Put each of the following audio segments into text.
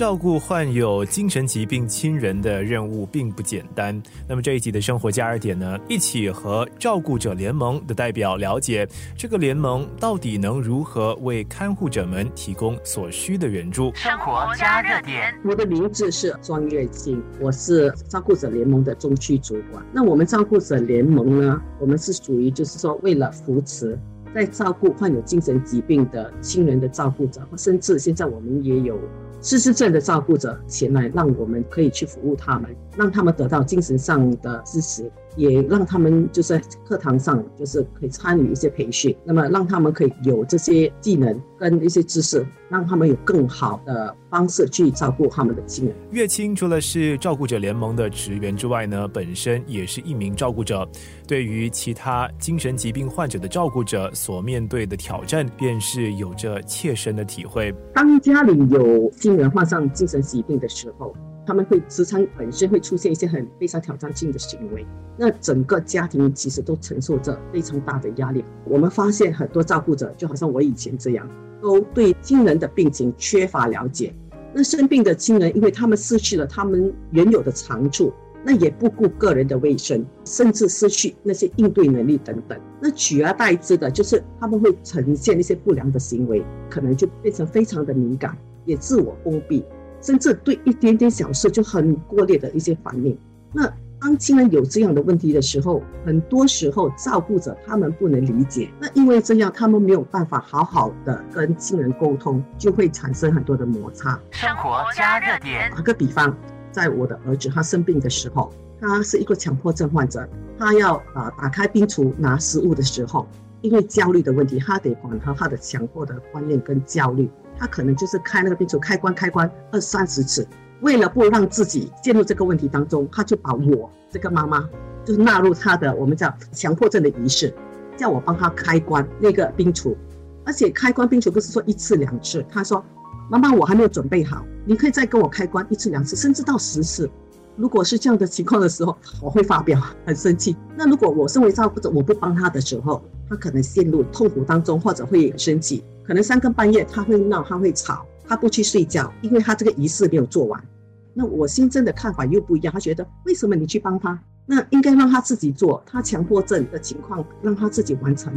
照顾患有精神疾病亲人的任务并不简单。那么这一集的生活加热点呢，一起和照顾者联盟的代表了解这个联盟到底能如何为看护者们提供所需的援助。生活加热点，我的名字是庄月静，我是照顾者联盟的中区主管。那我们照顾者联盟呢，我们是属于就是说为了扶持。在照顾患有精神疾病的亲人的照顾者，甚至现在我们也有失智症的照顾者前来，让我们可以去服务他们，让他们得到精神上的支持。也让他们就是在课堂上，就是可以参与一些培训，那么让他们可以有这些技能跟一些知识，让他们有更好的方式去照顾他们的亲人。岳清除了是照顾者联盟的职员之外呢，本身也是一名照顾者，对于其他精神疾病患者的照顾者所面对的挑战，便是有着切身的体会。当家里有亲人患上精神疾病的时候。他们会时常本身会出现一些很非常挑战性的行为，那整个家庭其实都承受着非常大的压力。我们发现很多照顾者就好像我以前这样，都对亲人的病情缺乏了解。那生病的亲人，因为他们失去了他们原有的长处，那也不顾个人的卫生，甚至失去那些应对能力等等。那取而代之的就是他们会呈现一些不良的行为，可能就变成非常的敏感，也自我封闭。甚至对一点点小事就很过烈的一些反应。那当亲人有这样的问题的时候，很多时候照顾者他们不能理解。那因为这样，他们没有办法好好的跟亲人沟通，就会产生很多的摩擦。生活加热点。打个比方，在我的儿子他生病的时候，他是一个强迫症患者，他要啊打开冰橱拿食物的时候，因为焦虑的问题，他得缓和他的强迫的观念跟焦虑。他可能就是开那个冰橱开关开关二三十次，为了不让自己陷入这个问题当中，他就把我这个妈妈就是纳入他的我们叫强迫症的仪式，叫我帮他开关那个冰橱，而且开关冰橱不是说一次两次，他说妈妈我还没有准备好，你可以再跟我开关一次两次，甚至到十次。如果是这样的情况的时候，我会发飙，很生气。那如果我身为照顾者，我不帮他的时候，他可能陷入痛苦当中，或者会生气。可能三更半夜他会闹，他会吵，他不去睡觉，因为他这个仪式没有做完。那我新增的看法又不一样，他觉得为什么你去帮他？那应该让他自己做。他强迫症的情况，让他自己完成。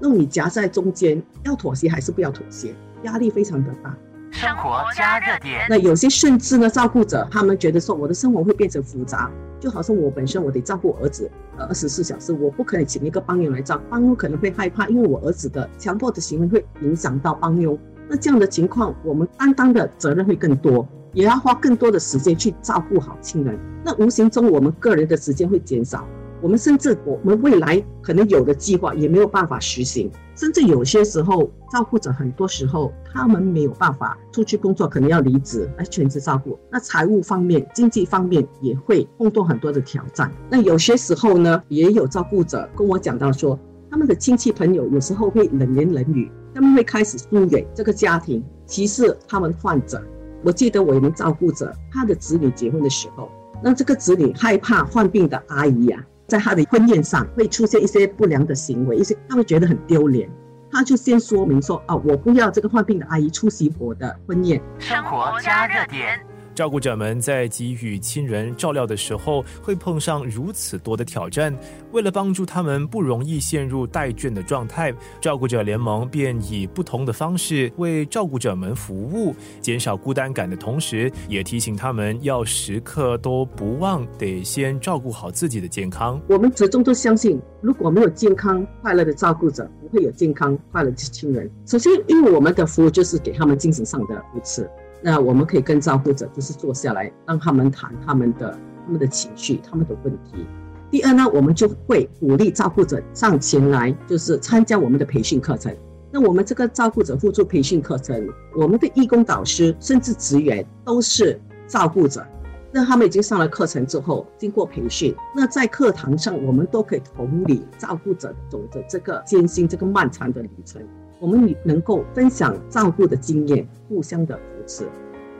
那你夹在中间，要妥协还是不要妥协？压力非常的大。生活加热点。那有些甚至呢，照顾者他们觉得说，我的生活会变成复杂。就好像我本身我得照顾儿子，呃，二十四小时，我不可以请一个帮佣来照，帮佣可能会害怕，因为我儿子的强迫的行为会影响到帮佣。那这样的情况，我们担当的责任会更多，也要花更多的时间去照顾好亲人。那无形中，我们个人的时间会减少。我们甚至我们未来可能有的计划也没有办法实行，甚至有些时候照顾者很多时候他们没有办法出去工作，可能要离职来全职照顾。那财务方面、经济方面也会碰到很多的挑战。那有些时候呢，也有照顾者跟我讲到说，他们的亲戚朋友有时候会冷言冷语，他们会开始疏远这个家庭，歧视他们患者。我记得我一名照顾者，他的子女结婚的时候，那这个子女害怕患病的阿姨呀。在他的婚宴上会出现一些不良的行为，一些他会觉得很丢脸，他就先说明说：“啊，我不要这个患病的阿姨出席我的婚宴。”生活加热点。照顾者们在给予亲人照料的时候，会碰上如此多的挑战。为了帮助他们不容易陷入待倦的状态，照顾者联盟便以不同的方式为照顾者们服务，减少孤单感的同时，也提醒他们要时刻都不忘得先照顾好自己的健康。我们始终都相信，如果没有健康快乐的照顾者，不会有健康快乐的亲人。首先，因为我们的服务就是给他们精神上的扶持。那我们可以跟照顾者就是坐下来，让他们谈他们的他们的情绪、他们的问题。第二呢，我们就会鼓励照顾者上前来，就是参加我们的培训课程。那我们这个照顾者互助培训课程，我们的义工导师甚至职员都是照顾者。那他们已经上了课程之后，经过培训，那在课堂上，我们都可以同理照顾者走着这个艰辛、这个漫长的旅程。我们能够分享照顾的经验，互相的是。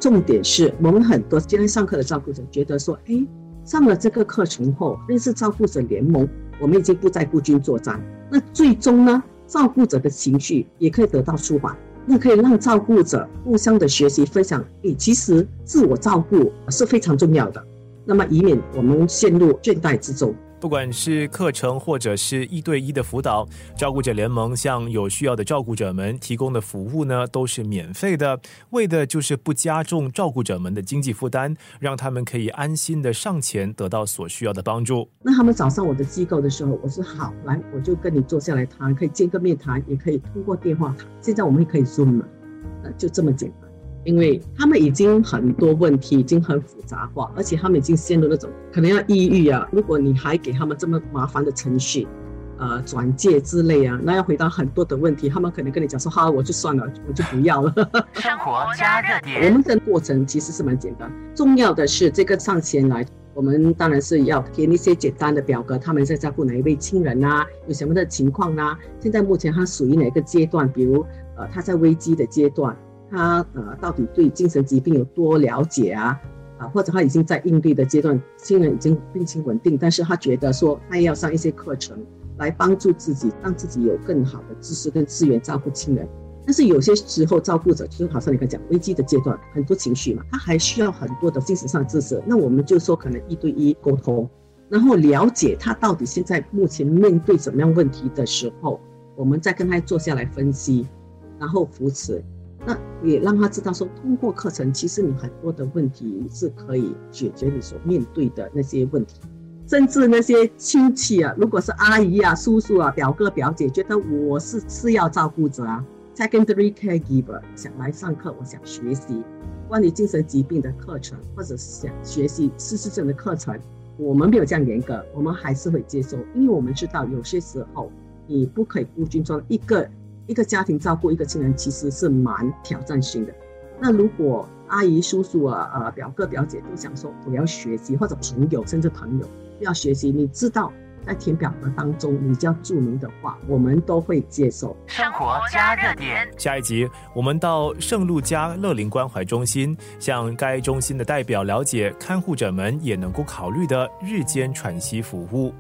重点是我们很多今天上课的照顾者觉得说，哎，上了这个课程后，认识照顾者联盟，我们已经不再孤军作战。那最终呢，照顾者的情绪也可以得到舒缓。那可以让照顾者互相的学习分享。诶，其实自我照顾是非常重要的，那么以免我们陷入倦怠之中。不管是课程或者是一对一的辅导，照顾者联盟向有需要的照顾者们提供的服务呢，都是免费的，为的就是不加重照顾者们的经济负担，让他们可以安心的上前得到所需要的帮助。那他们找上我的机构的时候，我说好，来，我就跟你坐下来谈，可以见个面谈，也可以通过电话谈。现在我们也可以 Zoom，呃，就这么简单。因为他们已经很多问题已经很复杂化，而且他们已经陷入那种可能要抑郁啊。如果你还给他们这么麻烦的程序，呃，转介之类啊，那要回答很多的问题，他们可能跟你讲说：“好，我就算了，我就不要了。”生活加热点。我们的过程其实是蛮简单，重要的是这个上前来，我们当然是要填一些简单的表格，他们在照顾哪一位亲人啊，有什么的情况啊？现在目前他属于哪个阶段？比如，呃，他在危机的阶段。他呃，到底对精神疾病有多了解啊？啊，或者他已经在应对的阶段，亲人已经病情稳定，但是他觉得说他要上一些课程来帮助自己，让自己有更好的知识跟资源照顾亲人。但是有些时候，照顾者就好像你刚讲危机的阶段，很多情绪嘛，他还需要很多的精神上知识。那我们就说可能一对一沟通，然后了解他到底现在目前面对怎么样问题的时候，我们再跟他坐下来分析，然后扶持。那也让他知道说，通过课程，其实你很多的问题是可以解决你所面对的那些问题，甚至那些亲戚啊，如果是阿姨啊、叔叔啊、表哥表姐，觉得我是次要照顾者啊，secondary caregiver，想来上课，我想学习关于精神疾病的课程，或者是想学习失智症的课程，我们没有这样严格，我们还是会接受，因为我们知道有些时候你不可以孤军装一个。一个家庭照顾一个亲人其实是蛮挑战性的。那如果阿姨、叔叔啊、呃表哥、表姐都想说我要学习，或者朋友甚至朋友要学习，你知道在填表格当中你叫注明的话，我们都会接受。生活加热点。下一集我们到圣路加乐龄关怀中心，向该中心的代表了解看护者们也能够考虑的日间喘息服务。